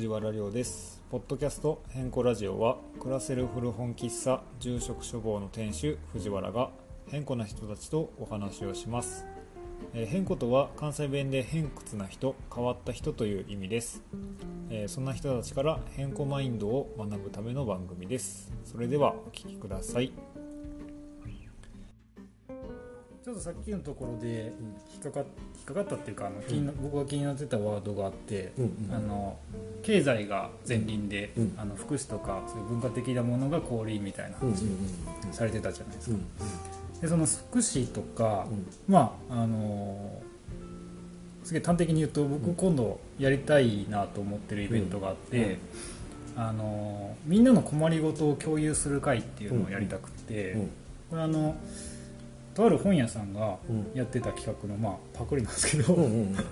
藤原亮です。ポッドキャスト変更ラジオは暮らせる古本喫茶住職処方の店主藤原が変更な人たちとお話をします、えー変更とは関西弁で偏屈な人変わった人という意味です、えーそんな人たちから変更マインドを学ぶための番組です。それではお聞きください。ちょっとさっきのところで引っかか引っかかったっていうかあの気にな僕が気になってたワードがあって、うんうん。あの経済が前輪で、うん。あの福祉とかそういう文化的なものが後輪みたいな話うんうんうんされてたじゃないですか、うんでその福祉とか、うん。まああのすげえ端的に言うと僕今度やりたいなと思ってるイベントがあって、あのみんなの困りごとを共有する会っていうのをやりたくて、うん。これあのとある本屋さんがうん。やってた企画の、まあ、パクリなんですけど、うんうん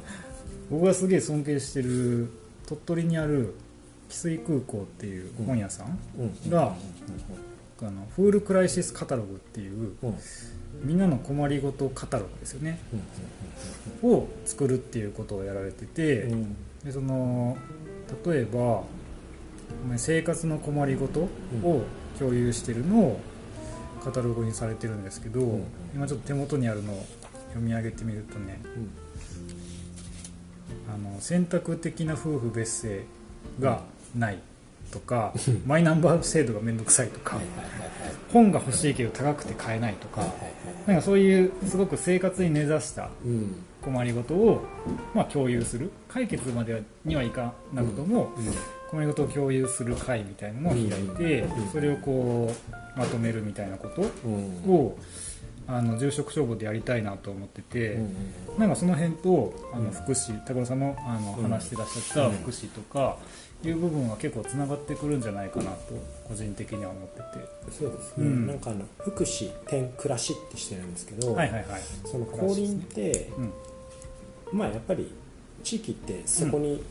僕がすげえ尊敬してる鳥取にある汽水空港っていう本屋さんうん。が、あのフールクライシスカタログっていうみんなの困りごとカタログですよね。を作るっていうことをやられてて、でその例えば生活の困りごとを共有してるのをカタログにされてるんですけど、ん。今ちょっと手元にあるのを読み上げてみるとねあの選択的な夫婦別姓がないとか、マイナンバー制度がめんどくさいとか、本が欲しいけど高くて買えないとか、なんかそういうすごく生活に根ざしたうん。困りごとを、まあ、共有する解決までにはいかなくとも、困りごとを共有する会みたいなのを開いて、うん。それをこうまとめるみたいなことうん。をあの住職消防でやりたいなと思ってて、うん。なんかその辺とあうん。の福祉高野さんのあのうん。話してらっしゃったうん。福祉とかいう部分は結構つながってくるんじゃないかなと個人的には思ってて。そうですね、うん。なんかあの福祉点暮らしってしてるんですけど、はいはいはい。その降臨って、うん。まあやっぱり地域ってそこに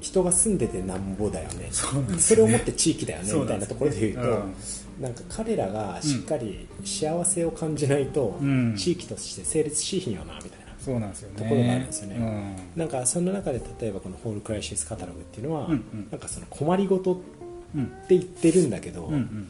人が住んでてなんぼだよね、そうなんですそれをもって地域だよねそうなんです。みたいなところで言うと、うん。なんか彼らがしっかり幸せを感じないと、うん。地域として成立しひんよなみたいな。そうなんですよね。ところがあるんですよね。うん。なんかその中で例えばこのホールクライシスカタログっていうのは、うんうん。なんかその困りごとってうん言ってるんだけど、うんうん。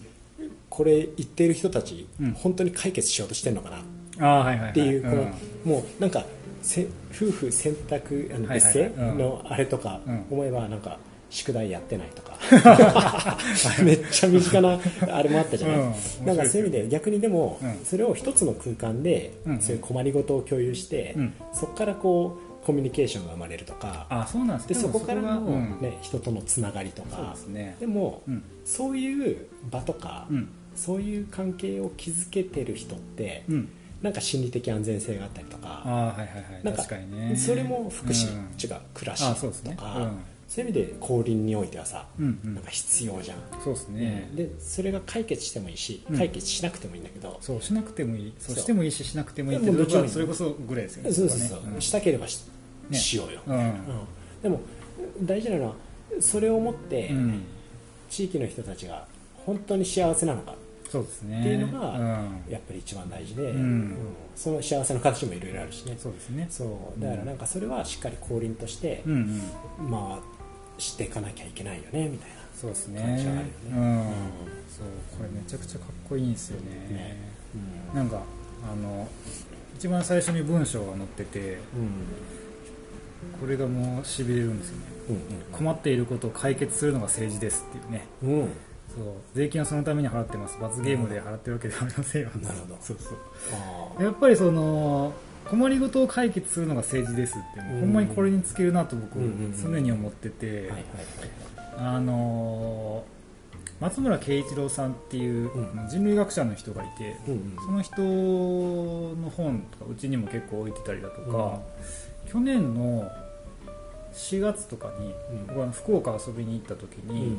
これ言ってる人たち、うん。本当に解決しようとしてるのかなっああはいはいはい。ていう、このん。もうなんかせ夫婦選択あのはい別姓のあれとかうん。思えばなんか宿題やってないとか。めっちゃ身近なあれもあったじゃない、うん。なんかそういう意味で逆にでも、うん。それを一つの空間で、うんそういう困りごとを共有して、うん。そこからこうコミュニケーションが生まれるとか。あそうなんでそこからの、がうん。ね人とのつながりとか。ですね。でも、うん。そういう場とか、うん。そういう関係を築けてる人って、うん。なんか心理的安全性があったりとか。ああはいはいはい。なんか確かにね。それも福祉、うん違う暮らし。とか、うん。そういう意味で降臨においてはさ、うんうん。なんか必要じゃん、そうですね。でそれが解決してもいいしうん。解決しなくてもいいんだけど、そうしなくてもいい、そう。してもいいししなくてもいいっていうもうどっちでもいい。それこそぐらいですよね。そうそうそう、こはね。したければし,、ようよ、うん。うん。でも大事なのはそれをもって、うん。地域の人たちが本当に幸せなのかそうですね。っていうのがうん。やっぱり一番大事で、うんその幸せの形もいろいろあるしねそうですね。そうだからなんかそれはしっかり降臨として、うんうん。まあしていかなきゃいけないよねみたいなそうですね。感じはあるよねうん。うんそうこれめちゃくちゃかっこいいんですよね。ねうんなんかあの一番最初に文章が載っててこれがもうしびれるんですよねうん困っていることを解決するのが政治ですっていうねうんうんそう。税金はそのために払ってます。罰ゲームで払ってるわけではありませんよ。なるほど。そうそう。あやっぱりその困りごとを解決するのが政治ですって、うん。ほんまにこれに尽きるなと僕、常に思ってて、あのー松村慶一郎さんっていううん。人類学者の人がいて、その人の本とかうちにも結構置いてたりだとか、去年の4月とかに、うん。僕は福岡遊びに行った時うん。に、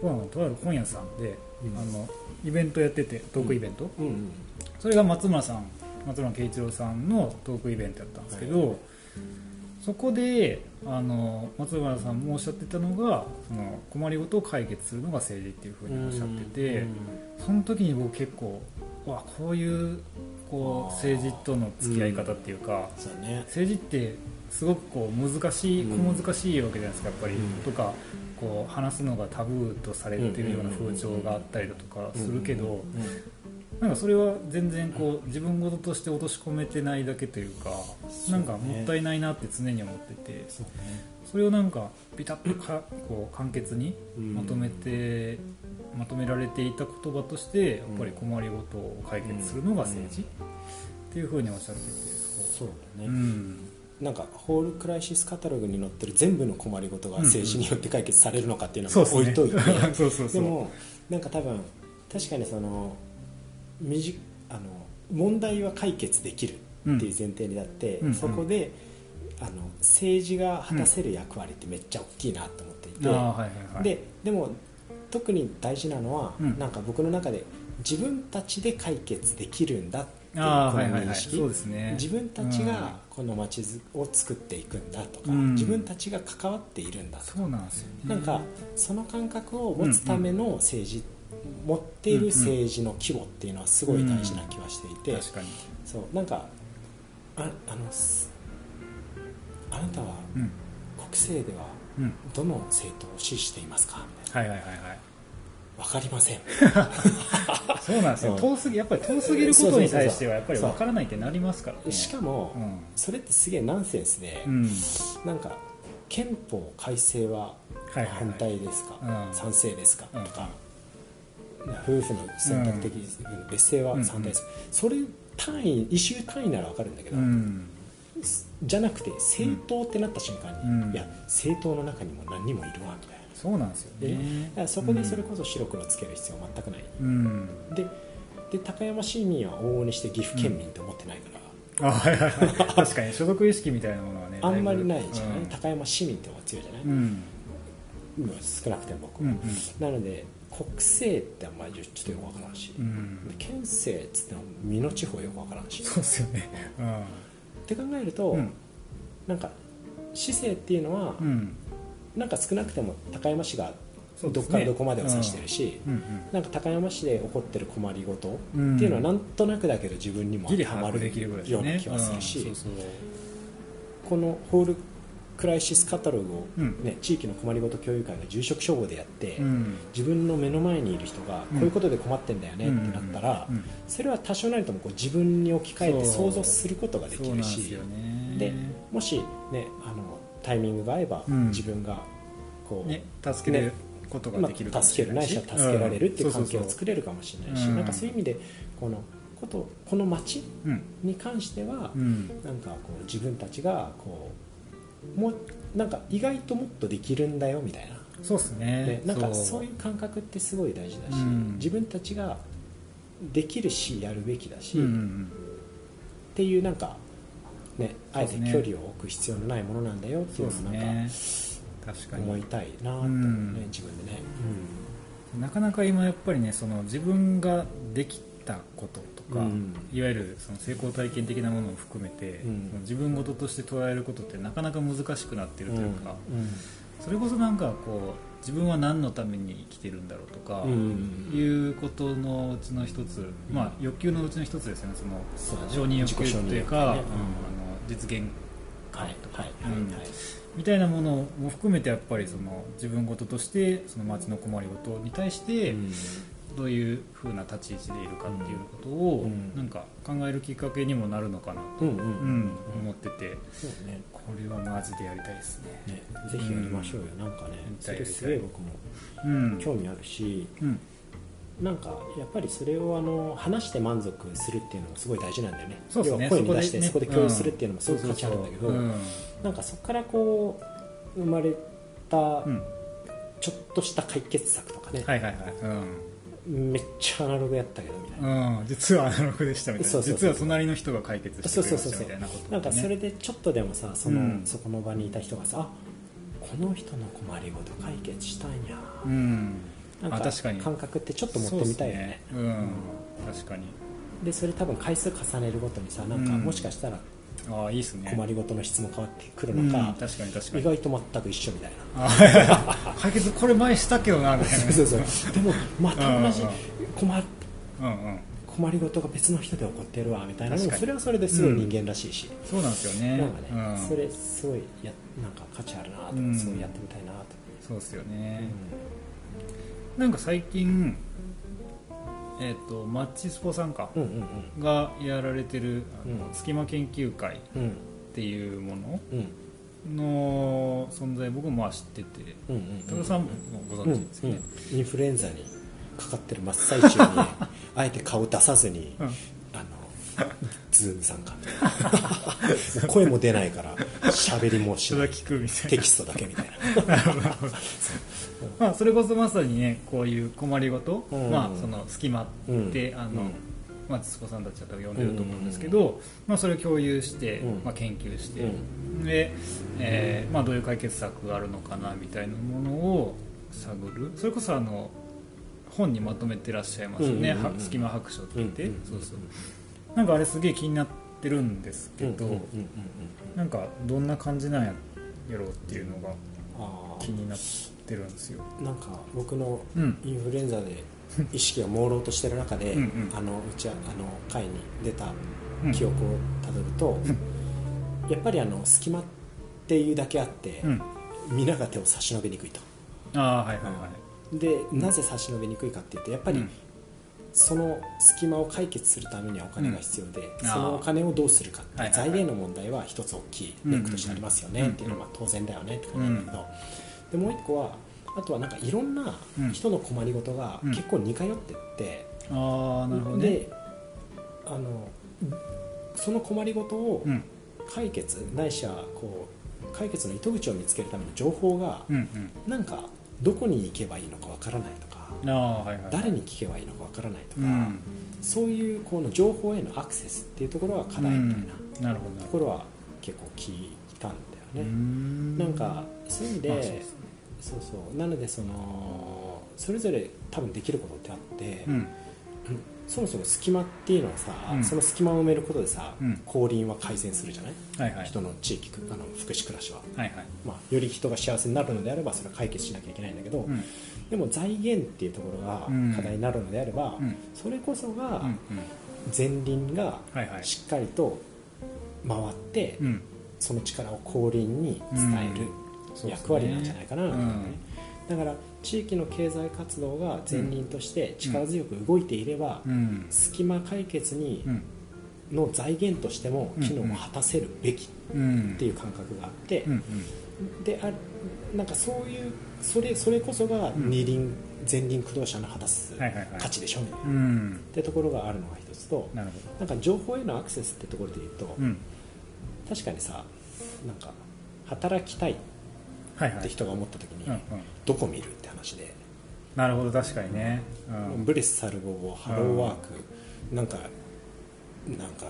僕はあのとある本屋さんで、うん。あのイベントやっててトークイベント、それが松村さん松村慶一郎さんのトークイベントやったんですけど、はいそこであの松村さんもおっしゃってたのがその困りごとを解決するのが政治っていうふうにおっしゃってて、その時に僕結構わこういうこう政治との付き合い方っていうか、そうね。政治ってすごくこう難しいうん小難しいわけじゃないですかやっぱり、うん。とかこう話すのがタブーとされてるような風潮があったりだとかするけど、うんなんかそれは全然こう自分事として落とし込めてないだけというかなんかもったいないなって常に思っててそれをなんかピタッとかこう簡潔にうん。まとめて、まとめられていた言葉としてやっぱり困りごとを解決するのが政治、っていうふうにおっしゃっててそうだね、うんなんかホールクライシスカタログに載ってる全部の困りごとが政治によって解決されるのかっていうのは置いといて、でもなんか多分確かにそのみじあの問題は解決できるっていう前提になって、うん。そこであの政治が果たせる役割ってめっちゃ大きいなと思っていて、はいはいはい。ででも特に大事なのは、うん。なんか僕の中で自分たちで解決できるんだっあはいはいはい。そうですね。自分たちがこの街を作っていくんだとか、うん。自分たちが関わっているんだとか、そうなんですよね。なんかその感覚を持つための政治、持っている政治の規模っていうのはすごい大事な気はしていて、確かに。そうなんかああのすあなたはうん。国政ではうん。どの政党を支持していますか？みたいはいはいはいはい。な分かりません。そうなんですよ、うん。遠すぎやっぱり遠すぎることに対してはやっぱり分からないってなりますからね。しかも、うん。それってすげえナンセンスで、うん。なんか憲法改正ははいはいはい。反対ですか、うん。賛成ですか、うん。とか。夫婦の選択的別姓は反対です、それ単位イシュー単位なら分かるんだけど、うん。じゃなくて政党ってなった瞬間に、うん。いや政党の中にも何人もいるわみたいなそうなんですよでね。だからそこでそれこそ白黒つける必要は全くない、うん。でで高山市民は往々にして岐阜県民って思ってないから、あはいはい。はい確かに所属意識みたいなものはね あんまりないじゃない、うん。高山市民って方が強いじゃない、うん。今少なくても僕。は、うん。なので国政ってあんまりちょっとよくわからんし、うん。県政っつっても美濃地方よくわからんし。そうですよね。って考えると、うん。なんか市政っていうのは、うんなんか少なくても高山市がどっからどこまでを指してるし、うん。うんなんか高山市で起こってる困りごとってうんいうのはなんとなくだけど自分にも当てはまるような気はするし、このホールクライシスカタログを、うん。ね地域の困りごと共有会が住職処方でやって、うん。自分の目の前にいる人がこういうことで困ってんだよねってなったら、それは多少なりともこう自分に置き換えて想像することができるしでもし、ね、あのタイミングが合えば、うん。自分がこう、ね助けれることがまできるかあ、もし助けるないし。れないしは助けられるっていう関係をうん作れるかもしれないし、うん。なんかそういう意味でこのことこの町うん。に関しては、うん。なんかこう自分たちがこうもうなんか意外ともっとできるんだよみたいな。そうですでねなんかそう。いう感覚ってすごい大事だし、うん。自分たちができるしやるべきだし、うんうっん。ていうなんか、ね、あえて距離を置く必要のないものなんだよってそいううのをなんか確かに。思いたいなとね、うん。自分でね、なかなか今やっぱりねその自分ができたこととか、うん。いわゆるその成功体験的なものを含めて、うん。その自分事として捉えることってなかなか難しくなってるというか、うん。それこそなんかこう自分は何のために生きてるんだろうとか、うん。いうことのうちの一つ、まあ、欲求のうちの一つですよね。その承認欲求というか、ね実現はいとか、みたいなものも含めてやっぱりその自分事としてその街の困りごとに対してうん。どういうふうな立ち位置でいるかっていうことをうん。なんか考えるきっかけにもなるのかなと、思ってて。これはマジでやりたいですね。ね。ぜひやりましょうよ、なんかねそれすげえ僕もうん。興味あるし、うんなんかやっぱりそれをあの話して満足するっていうのもすごい大事なんだよね。そうですね。声に出してそこで共有するっていうのもすごい価値あるんだけど、なんかそこからこう生まれたちょっとした解決策とかね、はいはいはい、うん。めっちゃアナログやったけどみたいな、うん、実はアナログでしたみたいな。そうそうそう実は隣の人が解決してくれましたみたいなこと、ね、なんかそれでちょっとでもさその、うん。そこの場にいた人がさあこの人の困りごと解決したんや、うんなんかあ確かに。感覚ってちょっと持ってみたいよね。そうね。うん。確かに。でそれ多分回数重ねるごとにさなんかうん。もしかしたらああいいっすね。困りごとの質も変わってくるうんのか、確かに確か意に外と全く一緒みたいな。解決これ前したけどなみたいな。そうそうでもまた同じ困るうんうん。困りごとが別の人で起こってるわみたいな。それはそれですごい人間らしいし、そうなんですよね。なんかね、うん。それすごいやなんか価値あるなとか、うん。すごいやってみたいなと、そうですようね、んなんか最近えっ、とマッチスポさんか、うんうん。がやられてるあの、うん。隙間研究会っうん。ていうものうん。の存在僕もまあ知っててうんうん高田さんもご存知ですよね、うんインフルエンザにかかってる真っ最中に あえて顔出さずに、うん。あのZoom 参加。声も出ないから喋りもしない。テキストだけみたいな まあ、それこそまさにねこういう困りごと、うん。まあ、その隙間って、あのまあ、津子さんたちだと呼んでると思うんですけど、まあ、それを共有して、うん。まあ、研究して、うで、えーまあ、どういう解決策があるのかなみたいなものを探る。それこそあの本にまとめてらっしゃいますよね、隙間白書って言って、そうそう。なんかあれすげえ気になってるんですけど、なんかどんな感じなんややろうっていうのがあ気になってるんですよ。ーなんか僕のうん。インフルエンザで意識が朦朧としてる中でうんうん。あのうちはあの会に出たうん。記憶をたどると、やっぱりあの隙間っていうだけあって、うん。皆が手を差し伸べにくいと。ああはいはいはい。でなぜ差し伸べにくいかっていうとやっぱり、うん。その隙間を解決するためにはお金が必要で、うん。そのお金をどうするかって、財源の問題は一つ大きいネックとしてありますよね、うんっていうのは当然だよねって感じなんだけど、でもう一個はあとはなんかいろんな人の困りごとがうん。結構似通ってって、ああなるほどね。であのその困りごとをうん。解決、ないしはこう解決の糸口を見つけるための情報がうんなんかどこに行けばいいのかわからないとかはいはい誰に聞けばいいのかわからないとか、うん。そういうこの情報へのアクセスっていうところが課題みたいななるほどなるほところは結構聞いたんどだよね。ん。なんかそういう意味で、まあそうそう。なのでそのそれぞれ多分できることってあって、うん。そもそも隙間っていうのはさ、うん。その隙間を埋めることでさ、うん。降臨は改善するじゃない、はいはい。人の地域あの福祉暮らしは、はいはい。まあ、より人が幸せになるのであればそれは解決しなきゃいけないんだけど、うん。でも財源っていうところがうん。課題になるのであれば、うん。それこそが前輪がしっかりと回って、うん。その力を後輪に伝える役割なんじゃないかなねうんだから地域の経済活動が前輪として力強く動いていれば、うん。隙間解決にうん。の財源としても機能を果たせるべきうん。っていう感覚があって、うんであなんかそういうそれそれこそが二輪、前輪駆動車の果たす価値でしょみたいな、ってところがあるのが一つとなるほなんか情報へのアクセスってところで言うと、どうん。確かにさなんか働きたいっはいはい。て人が思った時に、うんうん。どこ見るって話で、なるほど確かにね。うん。ブレスサルボハローワーク、なんかなんか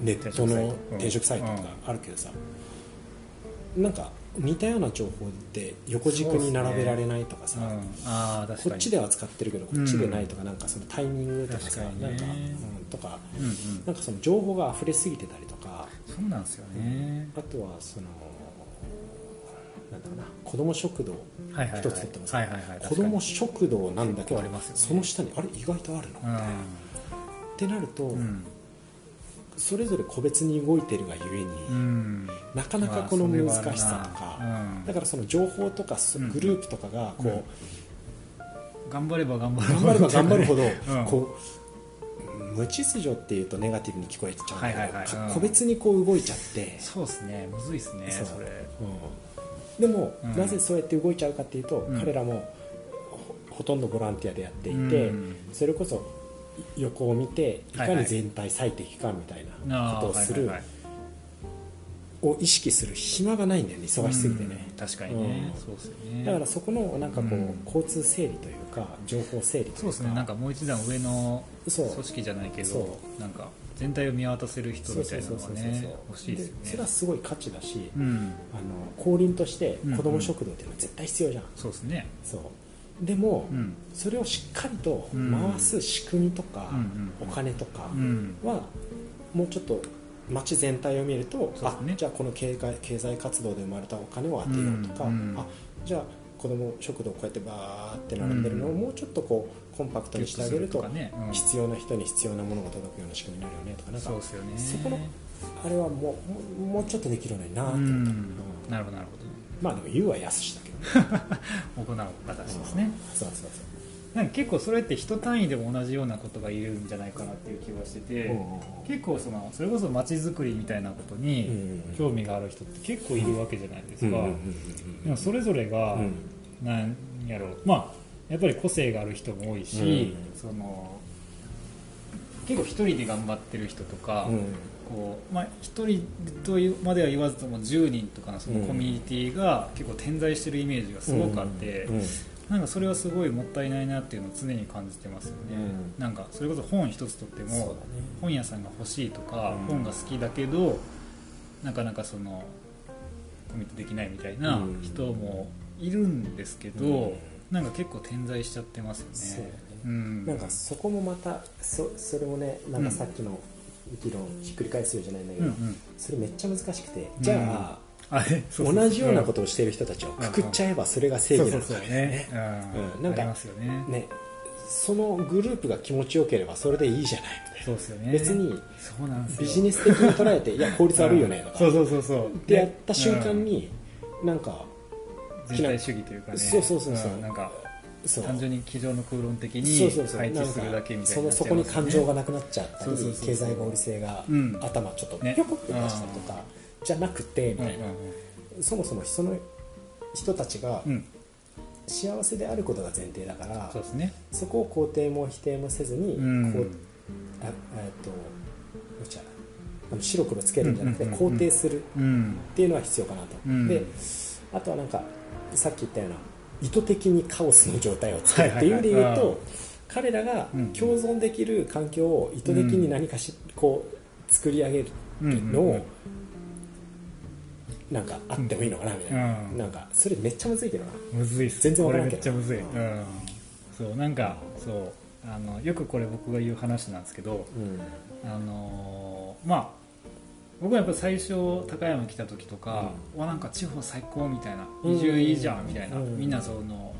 ネットの転転職職サイトとかあるけどさ、なんか似たような情報って横軸に並べられないとかさ、うん。あこっちでは使ってるけどこっちでないとか、なんかそのタイミングとかさね。なんか、うん、とかうんうん。なんかその情報が溢れすぎてたりとかそうなんですよね。あとはそのなんだろうな子供食堂一つとってもさはいはいはい子供食堂なんだけど、ねその下にあれ意外とあるの、ってなると、うん。うんそれぞれ個別に動いてるがゆえに、うん。なかなかこの難しさとか、うん。だからその情報とかグループとかがこう、頑張れば頑張る頑張れば頑張るほど、うん。こう無秩序っていうとネガティブに聞こえちゃうんだけど、個別にこう動いちゃって、そうですね。むずいですねそれ。うんでも、うん。なぜそうやって動いちゃうかっていうと、うん。彼らもほほとんどボランティアでやっていて、うん。それこそ横を見ていかに全体最適かみたいなことをする、はいはいはい。を意識する暇がないんだよね忙しすぎてね、うん。確かにね。うん。そうですよね。だからそこのなんかこう、うん。交通整理というか情報整理というか。そうですね。なんかもう一段上の組織じゃないけそどなんか全体を見渡せる人みたいなのがね欲しいですよそれはねすごい価値だし、うん。あの後輪としてうん。子ども食堂っていうのは絶対必要じゃん、そうですね。そう。でも、うん。それをしっかりとうん回す仕組みとか、うんお金とかうん。はもうちょっと街全体を見ると、ね。あじゃあこの経済経済活動で生まれたお金を当てようとか、うんうん。あじゃあ子供食堂こうやってバーって並んでるのをもうちょっとこうコンパクトにしてあげると必要な人に必要なものが届くような仕組みになるよねとかなんかそこのあれはもうもうちょっとできるのになってう思った、なるほどなるほど。まあでも言うはやすしだけど。ね行う形ですね。そうそうなんか結構それって人単位でも同じようなことが言えるんじゃないかなっていう気がしてて、結構そのそれこそ街づくりみたいなことにうん興味がある人って結構いるわけじゃないですか、でもそれぞれが、うん。なんやろう。まあやっぱり個性がある人も多いし、うその結構一人で頑張ってる人とか、うん。こうまあ、一人とまでは言わずとも10人とかのそのコミュニティが結構点在してるイメージがすごくあって、なんかそれはすごいもったいないなっていうのを常に感じてますよね、うん。なんかそれこそ本一つとっても本屋さんが欲しいとか、うん。本が好きだけどなかなかそのコミットできないみたいなうん。人もいるんですけど、うんなんか結構点在しちゃってますよね。そうだね。うん。なんかそこもまたそそれもねなんかさっきの議論ひっくり返すようじゃないんだけど、うんうん。それめっちゃ難しくてじゃあ、うそう同じようなことをしている人たちをくくっちゃえばそれが正義なのかね、うんん、うなんかね。ねそのグループが気持ちよければそれでいいじゃないみたいそうですよね。な別にビジネス的に捉えていや効率悪いよねとか。そうそうそうそう。ってやった瞬間ねになんかうん全体主義というかね。そうそうそうそう。んなんかそう。単純に机上の空論的そうにそうそう。配置するだけみたいになっちゃそこに感情がなくなっちゃったりそうそうそうそう。経済合理性がうん頭ちょっとねピョコって出したりとかじゃなくてみたいな。そもそもその人たちが幸せであることが前提だからそうですね。そこを肯定も否定もせずにうん。こうあえっとどうちゃあの白黒つけるんじゃなくて肯定するうんっていうのは必要かなと、うん。であとはなんかさっき言ったような意図的にカオスの状態を作るっていう意味で言うと、彼らがうん。共存できる環境を意図的に何かし、こう作り上げるのを、うんうんうん。なんかあってもいいのかなみたいな、うん。なんかそれめっちゃむずいけどな。むずいっす。全然わからんけど。めっちゃむずい、ううんん。そうなんかそうあのよくこれ僕が言う話なんですけどうん。あのーまあ僕はやっぱ最初高山来た時とか、わなんか地方最高みたいなうん。移住いいじゃんみたいな、うん。みんなその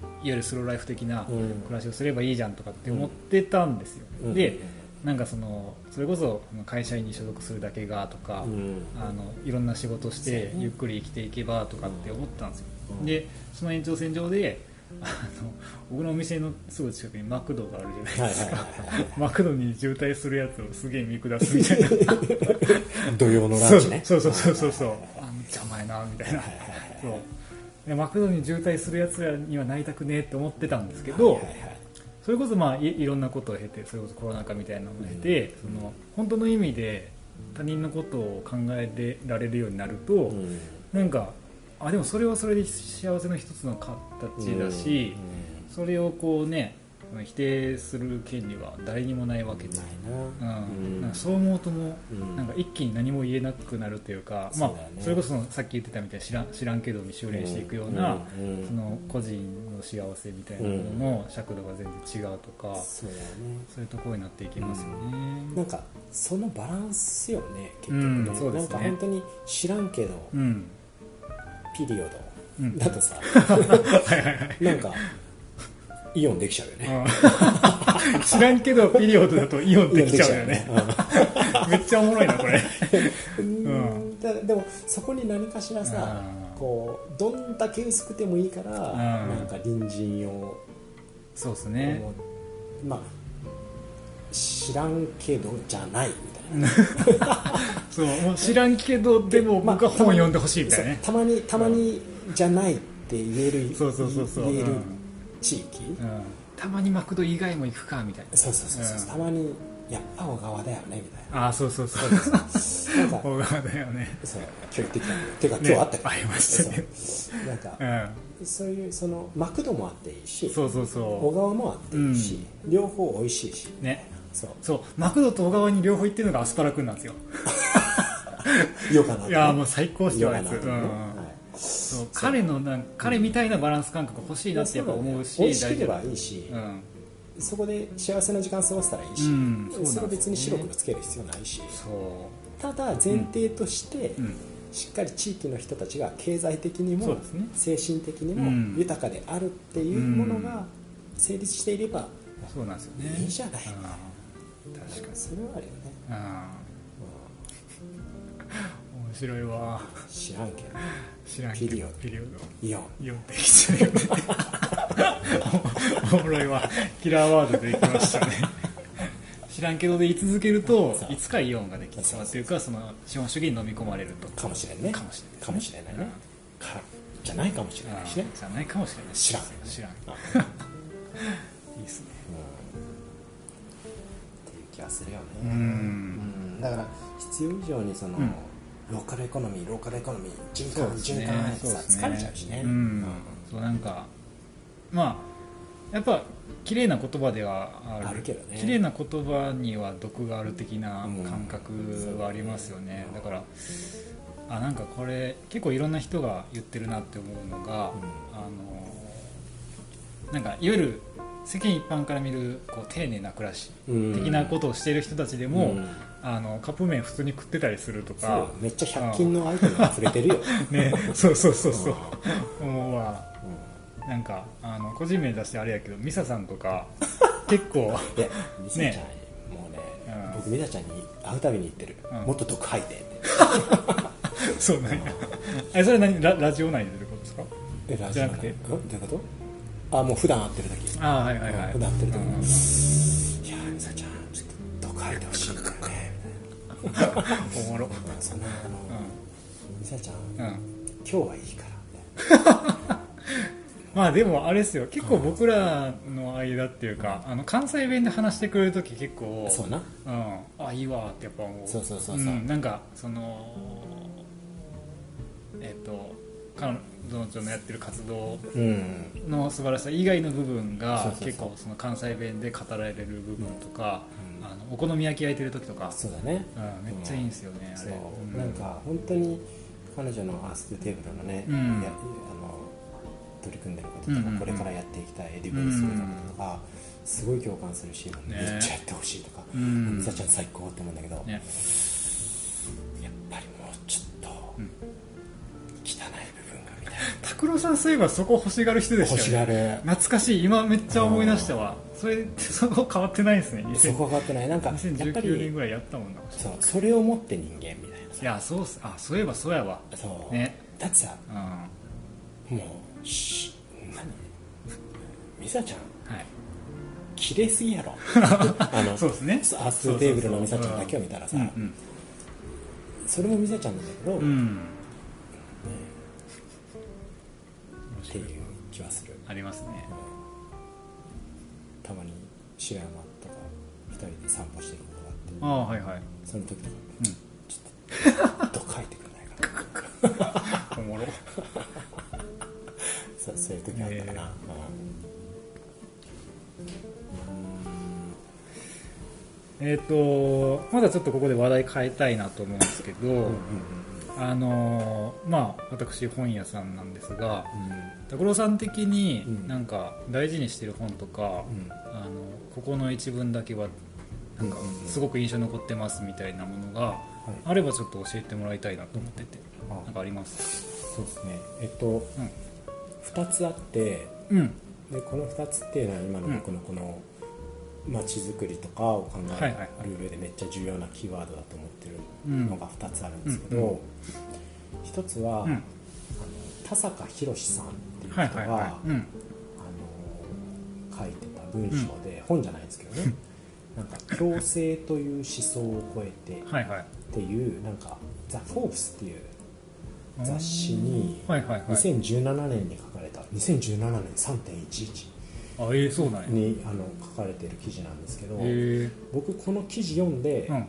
いわゆるスローライフ的なうん。暮らしをすればいいじゃんとかって思ってたんですよ、うん。でなんかそのそれこそ会社員に所属するだけがとか、うん。あのいろんな仕事してゆっくり生きていけばとかって思ったんですよ、うん。でその延長線上であの僕のお店のすぐ近くにマクドがあるじゃないですか、マクドに渋滞するやつをすげえ見下すみたいな。土曜のランチね。そうそうそうそうそう。あの邪魔やなみたいな。そう。でマクドに渋滞するやつらにはなりたくねえって思ってたんですけど、それこそまあいいろんなことを経てそれこそコロナ禍みたいなのを経て、その本当の意味で他人のことを考えられるようになると、うん。なんかあでもそれはそれで幸せの一つの形だし、それをこうね否定する権利は誰にもないわけで、ないうん。そう思うともうん。なんか一気に何も言えなくなるというか、まあ、それこそさっき言ってたみたいに知らん知らんけどに修練していくような、その個人の幸せみたいなものの尺度が全然違うとか、そうだよね。そういうところになっていきますよね。なんかそのバランスよね結局。うんね,、そうですね。なんか本当に知らんけどうんピリオドうん。だとさ、なんかイオンできちゃうよね。うん。知らんけどピリオドだとイオンできちゃうよね。めっちゃおもろいなこれ。うん。だでもそこに何かしらさうん。こうどんだけ薄くてもいいからん。なんか隣人をそうですね。まあ知らんけどじゃないみ そうもう知らんけどでも僕は本読んでほしいみたいなね、そうたまにたまにじゃないって言えるそうそうそうそう。言えるうん地域、うん。たまにマクド以外も行くかみたいな。そうそうそうそう、うん。たまにやっぱ小川だよねみたいああそうそうそうななんか小川だよね。そう今日行ってきたんだよてか今日あったよ、ねありましたね。そう。なんかうん。そういうそのマクドもあっていいしそうそう小そ川もあっていいし、両方美味しいし。うねそう。そう。マクドと小川に両方行ってるのがアスパラくんなんですよ。よかないやーもう最高っすよね。うん。はい。そう。彼のなん彼みたいなバランス感覚欲しいなってやっぱ思うし美味しけれ大ばいいし、事うん。そこで幸せな時間過ごせたらいいし、うん。そねそれ別に白黒つける必要ないしそただ前提として、ううん。しっかり地域の人たちが経済的にも精神的にうん。も豊かであるっていうものが成立していればそうなんですよね。いいじゃない。うん確かに。それはあるよね、うん。面白いわ。うん知らんけど。知らんけど。ピリオド。ピリオド。イオン。イオンってよねおもろいわ。キラーワードできましたね。知らんけどで言い続けるといつかイオンができてしまうというかその資本主義に飲み込まれると。かもしれんね。かもしれないかもしれないね、かじゃないかもしれないしね。うんじゃないかもしれない。知らん。知らん。あ。いいっすねがするよね、うん。うん。だから必要以上にその、うん。ローカルエコノミーローカルエコノミー循環ね。循環ってさ、ね。疲れちゃうしね、うん。そうなんかまあやっぱ綺麗な言葉ではある。けどね。綺麗な言葉には毒がある的な感覚はありますよね、だからあなんかこれ結構いろんな人が言ってるなって思うのが、あのなんかいわゆる世間一般から見るこう丁寧な暮らしうん。的なことをしている人たちでも、うん。あのカップ麺普通に食ってたりするとかめっちゃ100均のアイテムが溢れてるよ、ね。そうそうそうそう。思うわうなんかあの個人名出してあれやけどミサさんとか結構ん、いやミサちゃん、ねもうね、うん。僕ミサちゃんに会うたびに言ってる、うん。もっと毒吐いてって。そうなんや。えそれ何ララジオ内で出ることですか？えラジオじゃなくて。うんどういうこと？あもう普段会ってる時。ああはいはいはい。普段会ってる時。うんいやミサちゃんちょっと毒吐いてほしいんだよね。おもろ。みたいなそんなあの、ミサちゃんうん、うん、今日はいいから まあでもあれですよ。結構僕らの間っていうかあの関西弁で話してくれる時結構そうな。うん、あいいわってやっぱ思う。そうそうそうそう。ん。なんかそのえっ、と彼女のやってる活動うん。の素晴らしさ以外の部分が結構その関西弁で語られる部分とか、うん。あのお好み焼き焼いてる時とか、そうだね。うん、めっちゃいいんですよね、あれ、う。ん。なんか本当に彼女のアース・テーブルのね、うん。やあの取り組んでることとか、うんうんうん。これからやっていきたいエデュベースすることとか、すごい共感するし、めっちゃやってほしいとか、うん。ミサちゃん最高って思うんだけど、ね。やっぱりもうちょっと、拓郎さんそういえばそこ欲しがる人でししたよね。がる。懐かしい。今めっちゃ思い出したわ。それ そこ変わってないですね。そこが変わってない。なんかやっぱ2019年りぐらいやったもんな。そう。それを持って人間みたいないさやそうあそういえばそうやわ。そう、ね。だってさうん。はもうし何？ミサちゃん。い。綺麗すぎやろ。あのそうですね。アース・テーブルのミサちゃんだけを見たらさ、うん。それもミサちゃんなんだけど、うん、気はする。ありますね。たまに白山とか二人で散歩してることがあって。ああはいはい。その時とかうん。ちょっとどっか入ってくんないかな。おもろ。そうそういう時あったかな、ねえ。っ、とまだちょっとここで話題変えたいなと思うんですけど、うんうんうんあのーまあ私本屋さんなんですがうん。拓郎さん的にうん。なんか大事にしてる本とか、うん。あのここの一文だけはなんかうんうんうん。すごく印象に残ってますみたいなものがはい。あればちょっと教えてもらいたいなと思っててあ。なんかあります？そうですね。えっと2つあってうん。うんでこの2つっていうのは今の僕のこの街づくりとかを考える上でめっちゃ重要なキーワードだと思ってるうん。のが2つあるんですけど1つは、うん。あの田坂宏さんっていう人が、あの書いてた文章で、本じゃないですけどね。なんか共生という思想を超えてっていうなんか「ザ・フォーブスっていう雑誌にはいはいはい。2017年に書かれた2017年3.11あええそうなんにあの書かれてる記事なんですけどえ僕この記事読んで、うん。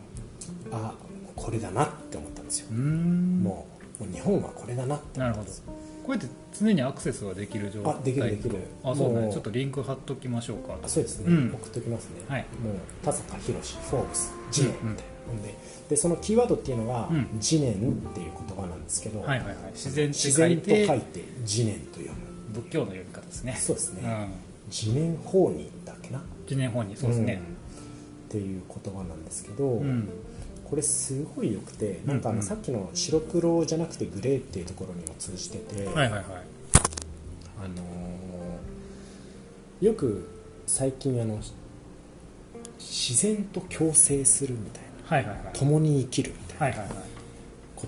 あこれだなって思ったんですよ。う、ん。もう日本はこれだなってなるほど。こうやって常にアクセスはできる状態あできるできる。あそうねちょっとリンク貼っときましょうか。あそうですね、うん。送っときますね、はい。もう田坂宏フォーブス「次年」みたいな、うん。ででそのキーワードっていうのがうん「次年」っていう言葉なんですけど、はいはいはい。自然と書いてて「次年」と読む。仏教の読み方ですね。そうですね。うん次年法にだっけな？記念本にそうですね。ん。っていう言葉なんですけど、うん。これすごいよくてなんかあうんうん。のさっきの白黒じゃなくてグレーっていうところにも通じてて、はいはいはい。あのーよく最近あの自然と共生するみたいはいはいはい。な共に生きるみたいな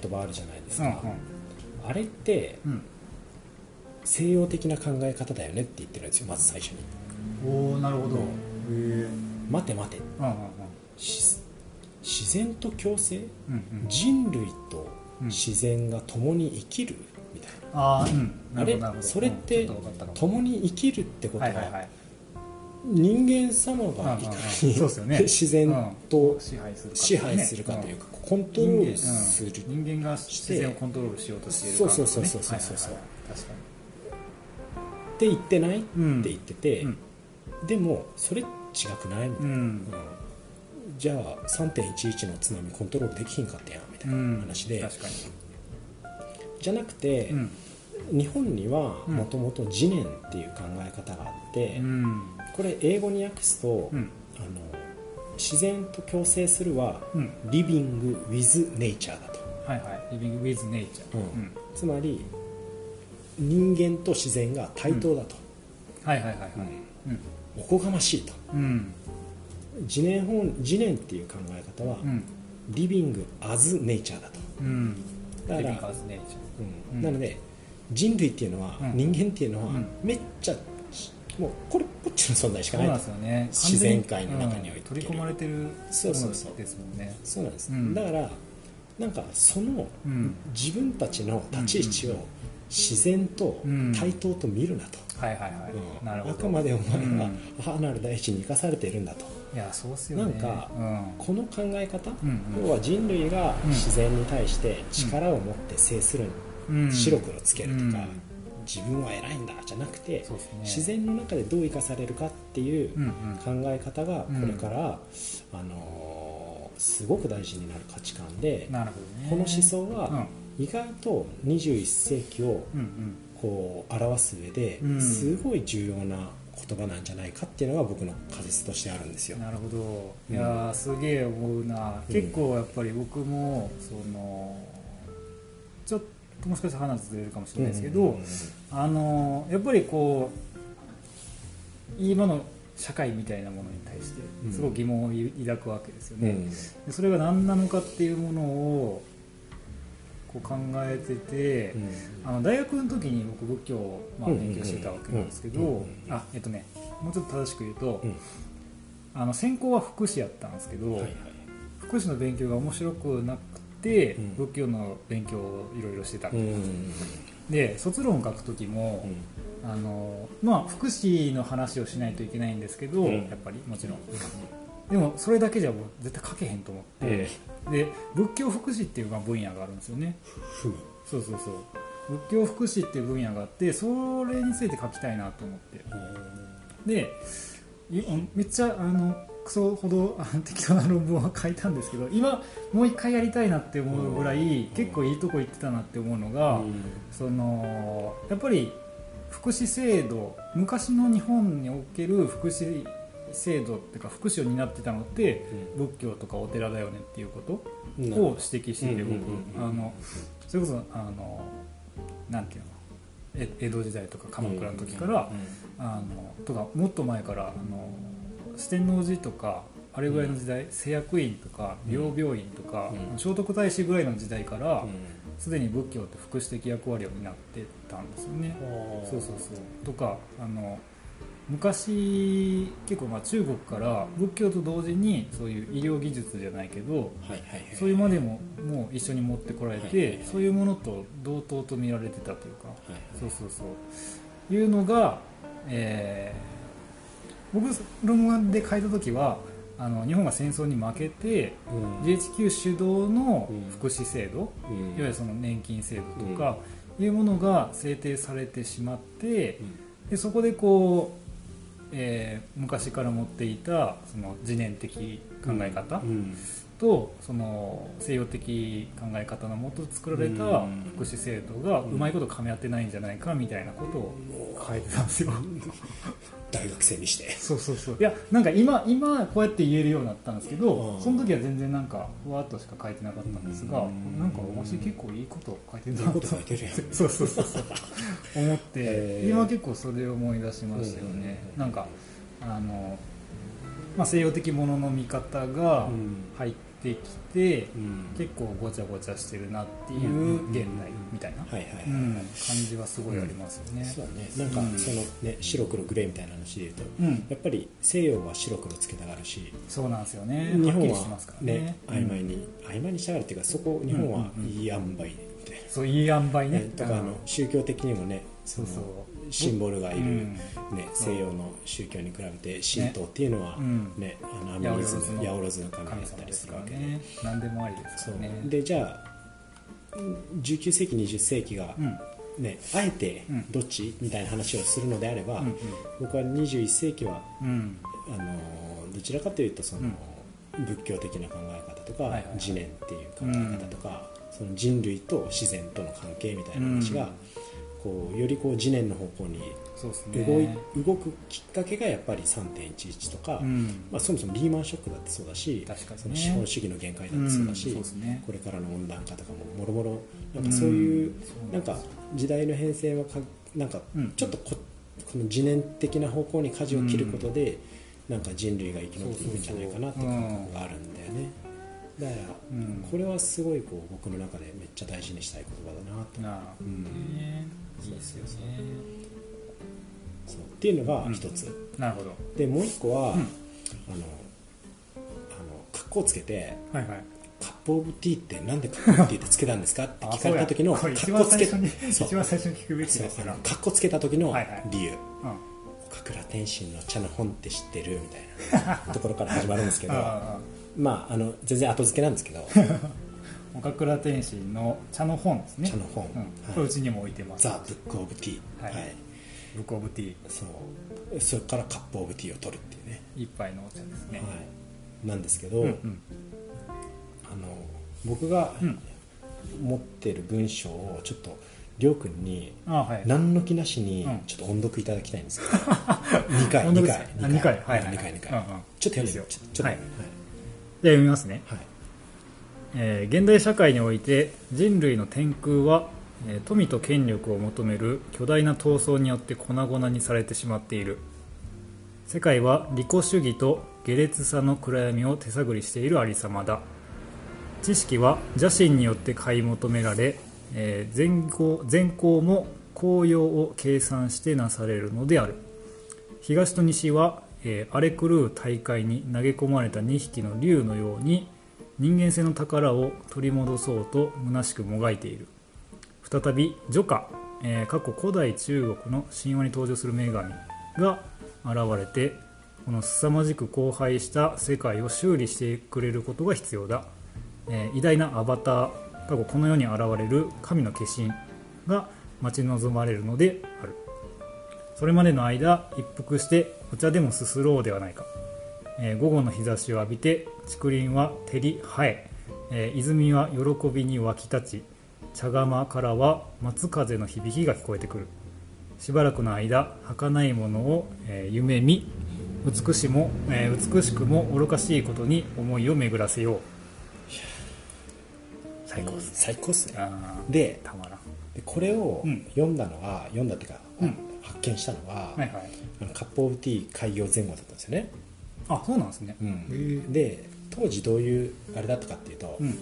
言葉あるじゃないですうんか、あれってうん西洋的な考え方だよねって言ってるんですよまず最初に。うんおおなるほど。へえ待て待て。うんうんし自然と共生？うんうん。人類とうん。自然が共に生きる？みたいな、ああうん。なあれそれって共に生きるってことは,、はいはいはい。人間様がいかうんうん。うんに 自然と支配するかというか、コントロールする、人間,、が自然をコントロールしようとしているそうそうそうそうそうそう。確かって言ってない、うん。って言ってて、うん。でもそれ違くない？みたいな、にうん。うん。じゃあ3.11の津波コントロールできひんかったやんみたいな話で、じゃなくて、うん。日本にはうん。もともと自念っていう考え方があって、うん。これ英語に訳すと、うん。あの自然と共生するはうん。リビング・ウィズ・ネイチャーだと、はいはい。リビング・ウィズ・ネイチャーうん。つまり人間と自然が対等だと、はいはいはいはい。うん。おこがましいと。うん。自念本自念っていう考え方は、うん。リビング・アズ・ネイチャーだと、うん。だからリビング・アズ・ネイチうん。うん。なので人類っていうのは、うん。人間っていうのは、うん。めっちゃもうこれこっちの存在しかないですよね。自然界の中において。うん取り込まれてるそうそうそう。ですもんね。そうなんです、うん。だからなんかその、うん。自分たちの立ち位置を自然とうん。対等と見るなと、はいはいはい。うん。なるほど。あくまでお前はうん。母なる大地に生かされているんだと。いやそうっすよね。なんかうん。この考え方、うんうん。要は人類がうん。自然に対して力を持って制する、うん。白黒つけるとか、うん。自分は偉いんだじゃなくて、ね。自然の中でどう生かされるかっていううんうん。考え方がこれから、あのーすごく大事になる価値観で、ね。この思想は意外と21世紀をこう表す上でうん。すごい重要な言葉なんじゃないかっていうのが僕の仮説としてあるんですよ。うん。なるほど。うん。いやーすげえ思うな、うん。結構やっぱり僕もそのちょっともしかしたら話ずれるかもしれないですけど、うん。あのやっぱりこう今の社会みたいなものに対してうん。すごい疑問を抱くわけですよね、うん。でそれが何なのかっていうものをこう考えてて、あの大学の時に僕仏教をまあ勉強してたわけなんですけど、あえっとねもうちょっと正しく言うと、うん。あの専攻は福祉やったんですけど、福祉の勉強が面白くなくて、うん。仏教の勉強をいろいろしてた、うんで卒論書く時も、あのまあ福祉の話をしないといけないんですけど、うん。やっぱりもちろんでもそれだけじゃもう絶対書けへんと思って、で仏教福祉っていうまあ分野があるんですよね。そうそうそう。仏教福祉っていう分野があってそれについて書きたいなと思って。でいめっちゃあのクソほど適当な論文は書いたんですけど今もう一回やりたいなって思うぐらい結構いいとこ行ってたなって思うのが、そのやっぱり福祉制度昔の日本における福祉制度っていうか福祉を担ってたのって仏教とかお寺だよねっていうことを指摘していてうんうん僕。あのそれこそあのなんていうの？え江戸時代とか鎌倉の時から、あのとかもっと前からあの四天王寺とかあれぐらいの時代、製薬院とか美容病院とか、うん。聖徳太子ぐらいの時代からうん。すで、に仏教って福祉的役割を担ってたんですよね。そうそうそう。とかあの昔結構まあ中国から仏教と同時にそういう医療技術じゃないけどはいはいはい。そういうまでももう一緒に持ってこられてはいそういうものと同等と見られてたというか。そうそうそう。いうのが、えー僕論文で書いた時はあの日本が戦争に負けてうん。GHQ 主導のうん福祉制度、うん。いわゆるその年金制度とかいうものが制定されてしまってでそこでこう、えー昔から持っていたその自念的考え方うんとその西洋的考え方のもと作られたうん福祉制度がうまいこと噛み合ってないんじゃないかみたいなことを書いてたんですよ。大学生にして。そうそうそう。いやなんか今今こうやって言えるようになったんですけど、うん。その時は全然なんかふわっとしか書いてなかったんですが、うん。なんかわし結構いいこと書いてるなと。書いてるやん。そうそうそうそう。思って、へー。今結構それを思い出しましたよね、うん。なんかあの、まあ、西洋的ものの見方がうん。入ってきて、うん。結構ごちゃごちゃしてるなっていう現代みたいな、感じはすごいありますよね、そうだね。なんかうん。そのね白黒グレーみたいな話で言うとうん。やっぱり西洋は白黒つけたがるしそうなんですよね。日本はね。ね曖昧に曖昧にしたがるっていうかそこ日本はいい塩梅みたいそういい塩梅ね。なねとかあの宗教的にもねそうそうシンボルがいる、うん。ね、西洋の宗教に比べて神道っていうのは、うん。ねあのアミニズム八百万の神だったりすするわけで、ね何でもありですね。でじゃあ19世紀20世紀が、うん。ね、あえてうん。どっちみたいな話をするのであれば、うん。僕は21世紀はうん。あのどちらかというとその、仏教的な考え方とか、はいはいはい。自然っていう考え方とか、その人類と自然との関係みたいな話が、うんこうよりこう自然の方向に動い、ね。動くきっかけがやっぱり3.11とか、うん。まあ、そもそもリーマンショックだってそうだし確かにね。その資本主義の限界だってそうだし、うんね。これからの温暖化とかももろもろなんかそういう、うんなんか時代の変遷はかなんかうん。ちょっとここの自然的な方向に舵を切ることで、なんか人類が生き延びていくんじゃないかなっていう感覚があるんだよね。だから、うん。これはすごいこう僕の中でめっちゃ大事にしたい言葉だなとないいですよね。そう。っていうのが一つ、なるほど。でもう一個は、うん。あのあの格好つけてはいはい。カップオブティーってなんでカップオブティーってつけたんですか？って聞かれた時のあそうカやこれ一番ッコつけ一番最初に聞くべきですからカッコつけた時のはいはい。理由、うん岡倉天心の茶の本って知ってる？みたいなところから始まるんですけど。あ まああの全然後付けなんですけど あ岡倉天心の茶の本ですね。茶の本。うん。はい。これうちにも置いてます。ザ・ブック・オブ・ティー。はい。はい。ブックオブティー。そう。それからカップ・オブ・ティーを取るっていうね、一杯のお茶ですね。はい、なんですけど、うんうん。あの僕がうん。持ってる文章をちょっとりょうくんに何の気なしにうん。ちょっと音読いただきたいんですけど。2回2本当です回。あ二回。はいはい2回2回。う。んうん。ちょっと読んでちょちょっとはい。じゃあ読みますね。はいえー現代社会において人類の天空は、えー富と権力を求める巨大な闘争によって粉々にされてしまっている。世界は利己主義と下劣さの暗闇を手探りしているありさまだ。知識は邪心によって買い求められ、えー善行善行も効用を計算してなされるのである。東と西は、えー荒れ狂う大海に投げ込まれた2匹の竜のように人間性の宝を取り戻そうと虚しくもがいている。再び女華、えー過去古代中国の神話に登場する女神が現れてこの凄まじく荒廃した世界を修理してくれることが必要だ、えー偉大なアバター過去この世に現れる神の化身が待ち望まれるのである。それまでの間一服してお茶でもすすろうではないか、えー午後の日差しを浴びて竹林は照り生え。えー泉は喜びに湧き立ち茶釜からは松風の響きが聞こえてくる。しばらくの間儚いものを、えー夢見美しも、えー美しくも愚かしいことに思いを巡らせよう。最高っす最高っすね。でたまらん。でこれをうん。読んだのは読んだっていうかうん。発見したのははいはい。カップ・オブ・ティー開業前後だったんですよねあそうなんですね。うん。で当時どういうあれだったかっていうとうん。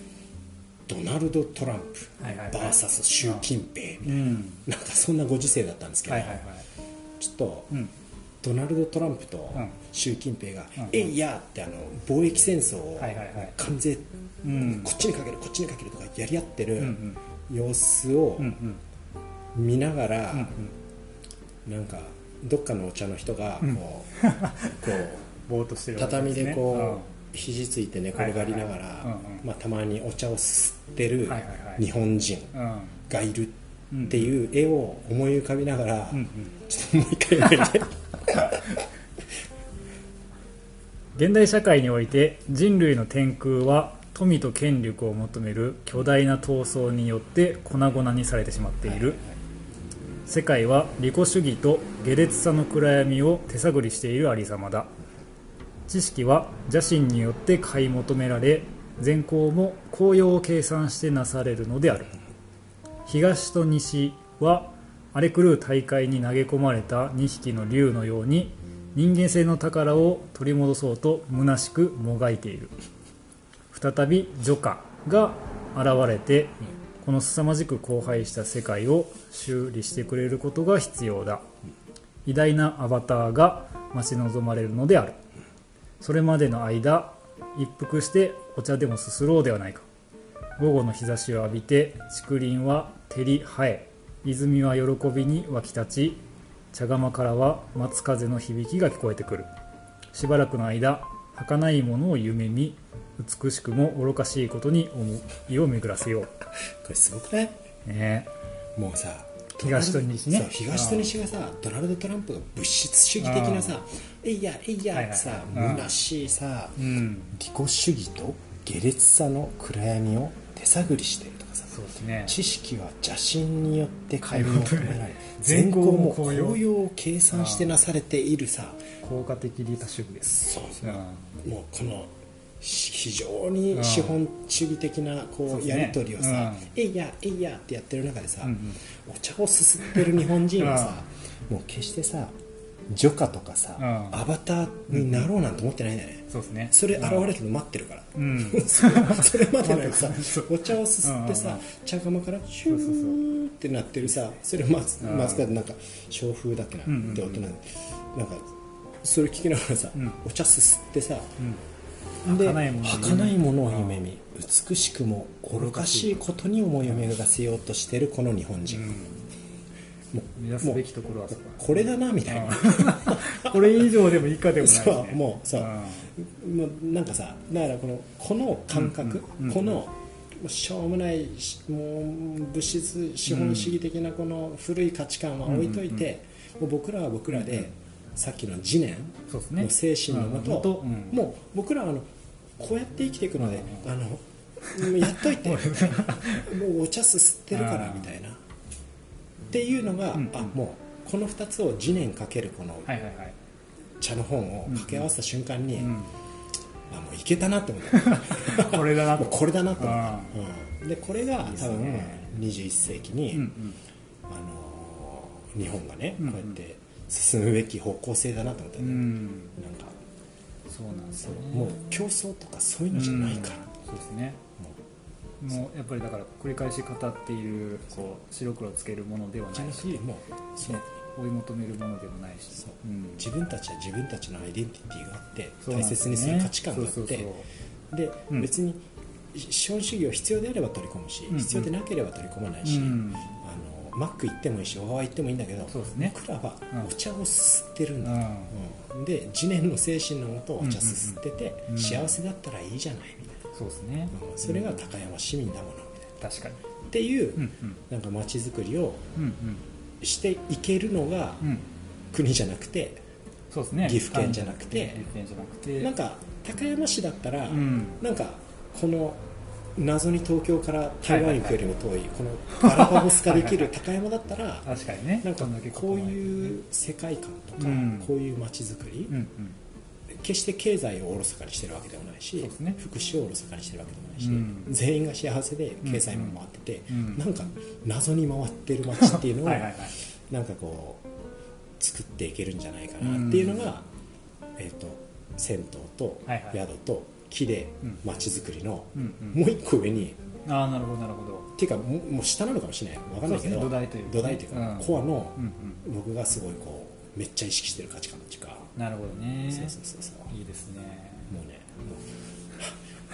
ドナルド・トランプ VS. 習近平。みたいなうん。なんかそんなご時世だったんですけど、はいはいはい。ちょっとうん。ドナルド・トランプとうん。習近平がうん「えいや!」ってあの貿易戦争を関税うん。こっちにかけるこっちにかけるとかやり合ってる様子を見ながら、うんなんかどっかのお茶の人がこう,、うんこぼーっとしてうるわけ畳でねこう、肘ついて寝転がりながら、たまにお茶をすってる日本人うん。がいるうんっていう絵を思い浮かびながら、うんうん。ちょっともう一回読めて。現代社会において人類の天空は富と権力を求める巨大な闘争によって粉々にされてしまっている、世界は利己主義と下劣さの暗闇を手探りしているありさまだ知識は邪心によって買い求められ善行も紅葉を計算してなされるのである。東と西は荒れ狂う大海に投げ込まれた2匹の竜のように人間性の宝を取り戻そうと虚しくもがいている。再びジョカが現れてこの凄まじく荒廃した世界を修理してくれることが必要だ。偉大なアバターが待ち望まれるのである。それまでの間一服してお茶でもすすろうではないか。午後の日差しを浴びて竹林は照り生え泉は喜びに湧き立ち茶釜からは松風の響きが聞こえてくる。しばらくの間儚いものを夢見美しくも愚かしいことに思いを巡らせよこれすごくない？うね。もうさ東と西ね。東と西がさドナルド・トランプが物質主義的なさ「えいやえいや」ってさ虚しいさうん。利己主義と下劣さの暗闇を手探りしてるとかさそうですね。知識は邪心によって買い求められ善行も紅葉を計算してなされているさ効果的利他主義です。そうそう。うん。もうこのし非常に資本主義的なこうやり取りをさうん「えいやえいや」ってやってる中でさお茶をすすってる日本人はさもう決してさジョカとかさうん。アバターになろうなんて思ってないんだよね。そうですね。それ現れるの待ってるから。うん。それまでのさお茶をすすってさ茶釜からシューってなってるさそれ松うん。松川でなんか小風だっけなって音なんでなんかそれ聞きながらさうん。お茶すすってさうんで儚いものを夢見儚いものを夢見美しくも愚かしいことに思いを巡らせようとしてるこの日本人、も目指すべきところはそこ。これだなみたいな、う んこれ以上でも以下でもない、ね、そうもうそう。うん。もうなんかさだからこのこの感覚、うんうんこのしょうもないしもう物質資本主義的なこの古い価値観は置いといて、もう僕らは僕らで、さっきの次年の精神のもと、もう僕らはあのこうやって生きていくので、あのもうやっといて もうお茶すすってるからみたいな。っていうのが、うんあもうこの2つを次年かけるこの茶の本を掛け合わせた瞬間に、うん、あもういけたなって思った。これだなと。これだなと。思ったあ、うん、でこれが多分ね21世紀に、うんうん。あのー日本がね、うんうん。こうやって進むべき方向性だなと思ったね、うん。なんかそうなんですよね。もう競争とかそういうのじゃないから、そうですね。もうやっぱりだから繰り返し語っているこう白黒つけるものではないくてもうそうね。追い求めるものでもないし。そううん。自分たちは自分たちのアイデンティティがあって大切にする価値観があって。で、うん。別に資本主義を必要であれば取り込むし、うんうん。必要でなければ取り込まないし、マック行ってもいいし小川行ってもいいんだけどね。僕らはうん。お茶をすすってるんだ。と、うん。うん。で次年の精神のもとお茶すすってて、うん。うんうん幸せだったらいいじゃないみたいな、そうですね。うん。それが高山市民だもの。みたいな確かに。っていう、うんうん。なんか街づくりをうんしていけるのが国じゃなくてそうですね。岐阜県じゃなくて。岐阜県じゃなくて。なんか高山市だったら、うん。なんかこの謎に東京から台湾に行くよりも遠い。このガラパゴス化できる高山だったら 確かにね。なんかんだけこういう世界観とか、うん。こういう街づくり、うんうん。決して経済をおろそかにしてるわけでもないし、ね。福祉をおろそかにしてるわけでもないし、うん。全員が幸せで経済も回ってて、うんなんか謎に回ってる街っていうのをはいはいはい。なんかこう作っていけるんじゃないかなっていうのが、えー、と銭湯と宿と木でうん。街づくりのうんうん。もう一個上にああなるほどなるほど。っていうかもう下なのかもしれない。わかんないけど土台というかね。土台というか、うん。コアのうん僕がすごいこうめっちゃ意識してる価値観っていう。なるほどね。そうそうそうそう。いいですね。もうね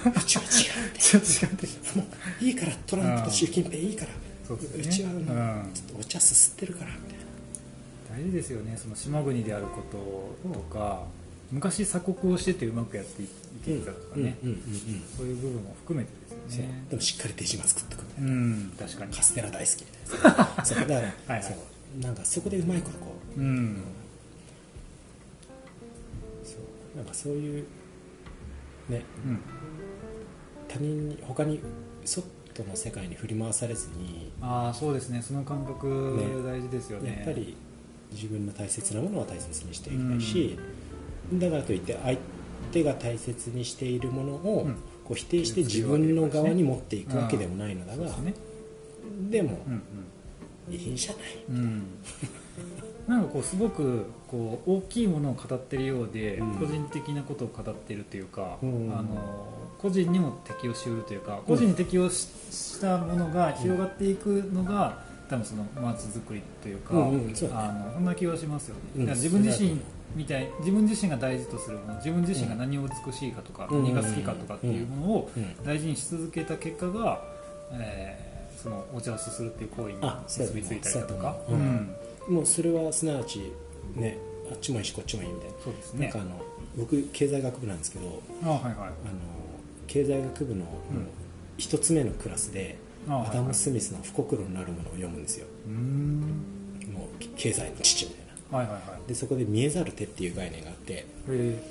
もううちは違うんでちょっと 違って。もういいからトランプと習近平いいから。そうちはうん。ちょっとお茶すすってるからみたいな。大事ですよね。その島国であることとか昔鎖国をしててうまくやっていけるかとかね、うんうんうんそういう部分も含めてですよね。でもしっかり手島作っとくみたいうん確かに。なカステラ大好きみたいなそう。だから はいはい。そう。なんかそこでうまいことこううん。そう。なんかそういうね。うん。他人に他にその世界に振り回されずにああそうですね。その感覚ね。大事ですよね。やっぱり自分の大切なものは大切にしていきたいし、だからといって相手が大切にしているものをうん。こう否定して自分の側に持っていくわけでもないのだがですね。でもうんいいじゃない？うん。うんなんかこうすごくこう大きいものを語ってるようで、うん。個人的なことを語ってるというか、うん。あの個人にも適応しうるというか個人に適応ししたものが広がっていくのが、多分その街づくりというか、あのそんな気はしますよね、自分自身みたい自分自身が大事とするもの自分自身が何を美しいかとか、うん。何が好きかとかっていうものをうん。大事にし続けた結果が、えーそのお茶をすするっていう行為に結びついたりだとか。もうそれはすなわちねあっちもいいしこっちもいいみたいな。そうですね。なんかあの僕経済学部なんですけどあはいはい。あの経済学部の一つ目のクラスで、アダム・スミスの「不国論なるもの」を読むんですよ。もう経済の父みはいはいはい。でそこで見えざる手っていう概念があってへ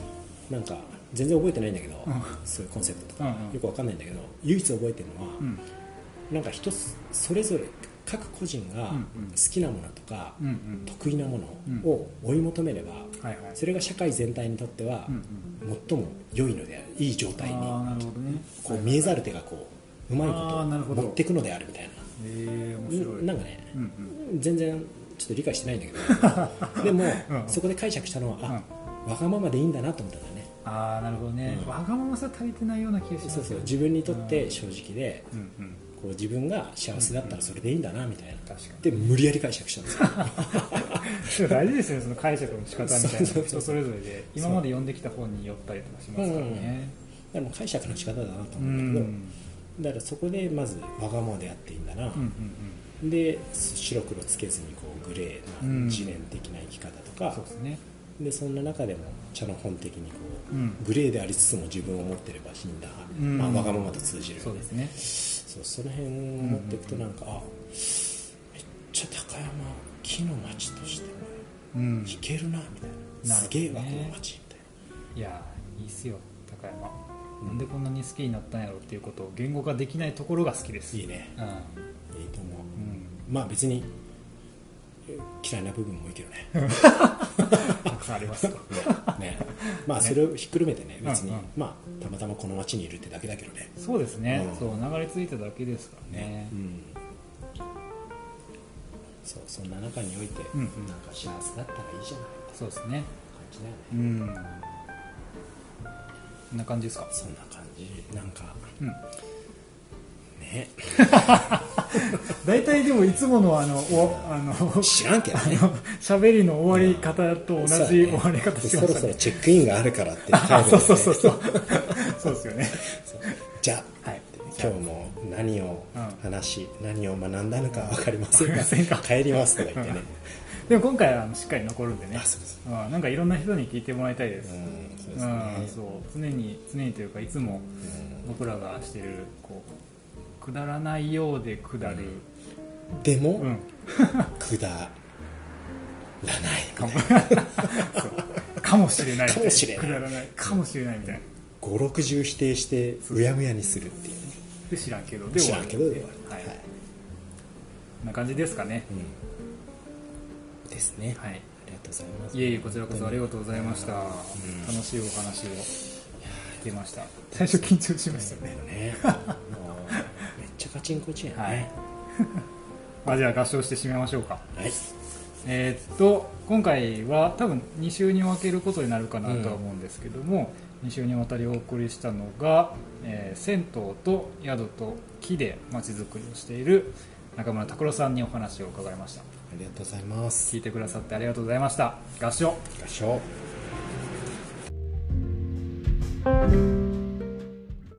なんか全然覚えてないんだけど、うん。そういうコンセプトとか、うんうん。よくわかんないんだけど唯一覚えてるのは、えうん。なんか一つそれぞれ各個人がうんうん。好きなものとか、うんうん。得意なものを追い求めれば、はいはい。それが社会全体にとってはうんうん。最も良いのであるいい状態にああなるほどね。こう見えざる手がこううまいこと持っていくのであるみたいな。へえ面白い。なんかねうんうん。全然ちょっと理解してないんだけど。でも、うん。そこで解釈したのはあ、わがままでいいんだなと思ったんだよね。ああなるほどね、うん。わがままさ足りてないような気がしますそうそう自分にとって正直で、うんうん。こう自分が幸せだったらそれでいいんだなみたいな、で無理やり解釈したんですよ。に大事ですよねその解釈の仕方みたいな。そうそうそう人それぞれで。今まで読んできた本によったりとかしますからね。でも解釈の仕方だなとう思うんだけど、ん。だからそこでまずわがままでやっていいんだな、うんうんで白黒つけずにこうグレーうんな自然的な生き方とか。そう、ですね。でそんな中でも茶の本的にこう、うん。グレーでありつつも自分を持ってればいいんだ、うん。まあ、わがままと通じるそうですね。そうその辺を持っていくとなんか、あめっちゃ高山木の町としてもうん。いけるなみたいな。ね。すげえわこの町みたいいやいいっすよ高山。なんでこんなに好きになったんやろっていうことを言語化できないところが好きです。ないいね。うん。いいと思う、うんまあ別にえ嫌いな部分も多いけどね。たくさんありますかね。まあそれをひっくるめてね別に、うんうん。まあたまたまこの町にいるってだけだけどね。そうですね、うん。そう流れ着いただけですからね。うん。そうそんな中において、うんうん。なんか幸せだったらいいじゃない。そうですね。感じだよね。うん。こんな感じですか？そんな感じ。なんかうんね。大体でもいつものあのおあの知らんけどね。喋りの終わり方と同じ終わり方しまそろしたね。そろチェックインがあるからって帰るそうそうそうそう。そうですよね。じゃあはい。今日も何をうん。話し、何を学んだのか分かりませんわかりませんがが帰りますとか言ってね、でも今回はしっかり残るんでね。あそうんなんかいろんな人に聞いてもらいたいです、うんそうね。そう。常に常にというかいつも僕らがしてるこうくだらないようでくだる、でも、うん。くだらない。かも。そう。かもしれないかもしれない。くだらない。かもしれないみたいな。560否定してうやむやにするっていうね。で知らんけど。で知らんけどで終わる。はい、はい。こんな感じですかね。うん。ですね、はい。ありがとうございます。いえいえこちらこそありがとうございました、楽しいお話を聞けました。最初緊張しましたね。ねもうちゃカチンコチンやねはい。あじゃあ合唱して締めましょうか。はい、えーっと今回は多分2週に分けることになるかなとは思うんですけども、2週にわたりお送りしたのが、えー銭湯と宿と木でまちづくりをしている中村拓郎さんにお話を伺いました。ありがとうございます。聞いてくださってありがとうございました。合唱。合唱